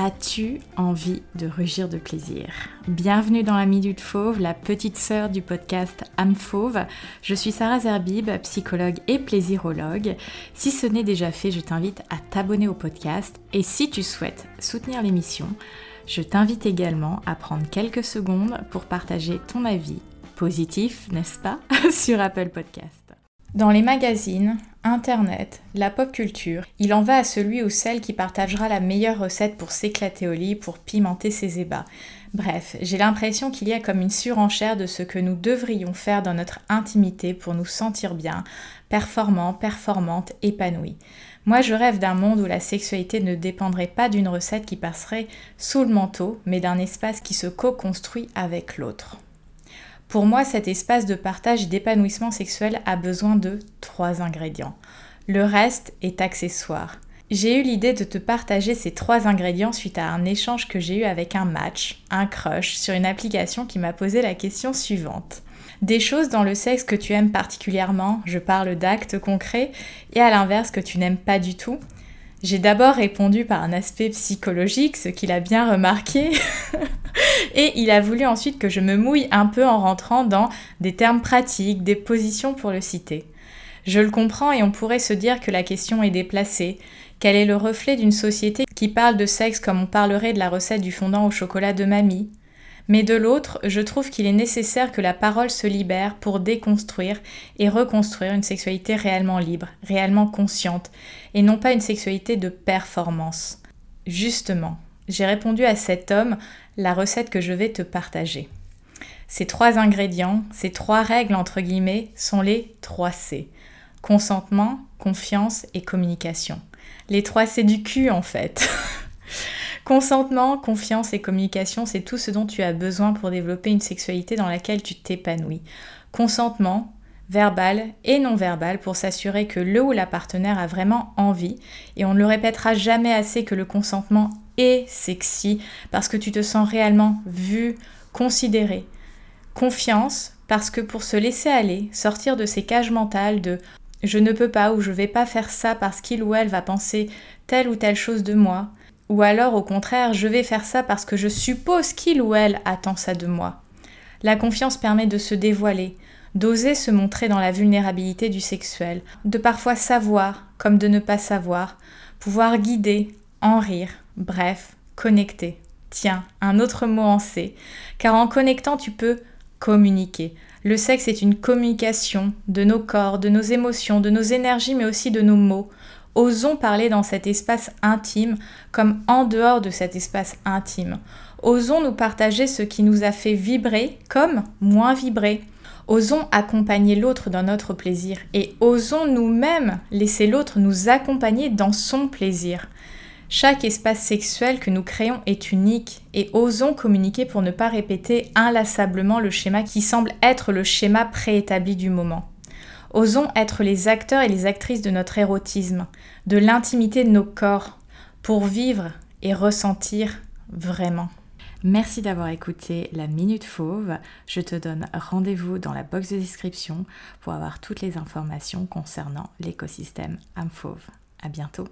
As-tu envie de rugir de plaisir? Bienvenue dans la Minute Fauve, la petite sœur du podcast Âme Fauve. Je suis Sarah Zerbib, psychologue et plaisirologue. Si ce n'est déjà fait, je t'invite à t'abonner au podcast et si tu souhaites soutenir l'émission, je t'invite également à prendre quelques secondes pour partager ton avis positif, n'est-ce pas, sur Apple Podcast. Dans les magazines, Internet, la pop culture, il en va à celui ou celle qui partagera la meilleure recette pour s'éclater au lit, pour pimenter ses ébats. Bref, j'ai l'impression qu'il y a comme une surenchère de ce que nous devrions faire dans notre intimité pour nous sentir bien, performants, performantes, épanouis. Moi, je rêve d'un monde où la sexualité ne dépendrait pas d'une recette qui passerait sous le manteau, mais d'un espace qui se co-construit avec l'autre. Pour moi, cet espace de partage et d'épanouissement sexuel a besoin de trois ingrédients. Le reste est accessoire. J'ai eu l'idée de te partager ces trois ingrédients suite à un échange que j'ai eu avec un match, un crush, sur une application qui m'a posé la question suivante. Des choses dans le sexe que tu aimes particulièrement, je parle d'actes concrets, et à l'inverse que tu n'aimes pas du tout, j'ai d'abord répondu par un aspect psychologique, ce qu'il a bien remarqué, et il a voulu ensuite que je me mouille un peu en rentrant dans des termes pratiques, des positions pour le citer. Je le comprends et on pourrait se dire que la question est déplacée, qu'elle est le reflet d'une société qui parle de sexe comme on parlerait de la recette du fondant au chocolat de mamie, mais de l'autre, je trouve qu'il est nécessaire que la parole se libère pour déconstruire et reconstruire une sexualité réellement libre, réellement consciente, et non pas une sexualité de performance. Justement, j'ai répondu à cet homme la recette que je vais te partager. Ces trois ingrédients, ces trois règles entre guillemets, sont les trois C. Consentement, confiance et communication. Les trois C du cul en fait. Consentement, confiance et communication, c'est tout ce dont tu as besoin pour développer une sexualité dans laquelle tu t'épanouis. Consentement, verbal et non verbal, pour s'assurer que le ou la partenaire a vraiment envie. Et on ne le répétera jamais assez que le consentement est sexy parce que tu te sens réellement vu, considéré. Confiance, parce que pour se laisser aller, sortir de ces cages mentales de je ne peux pas ou je vais pas faire ça parce qu'il ou elle va penser telle ou telle chose de moi, ou alors au contraire, je vais faire ça parce que je suppose qu'il ou elle attend ça de moi. La confiance permet de se dévoiler, d'oser se montrer dans la vulnérabilité du sexuel, de parfois savoir comme de ne pas savoir, pouvoir guider, en rire, bref, connecter. Tiens, un autre mot en C, car en connectant tu peux communiquer. Le sexe est une communication de nos corps, de nos émotions, de nos énergies, mais aussi de nos mots. Osons parler dans cet espace intime comme en dehors de cet espace intime. Osons nous partager ce qui nous a fait vibrer comme moins vibrer. Osons accompagner l'autre dans notre plaisir et osons nous-mêmes laisser l'autre nous accompagner dans son plaisir. Chaque espace sexuel que nous créons est unique et osons communiquer pour ne pas répéter inlassablement le schéma qui semble être le schéma préétabli du moment. Osons être les acteurs et les actrices de notre érotisme, de l'intimité de nos corps, pour vivre et ressentir vraiment. Merci d'avoir écouté la Minute Fauve. Je te donne rendez-vous dans la box de description pour avoir toutes les informations concernant l'écosystème âme fauve. À bientôt.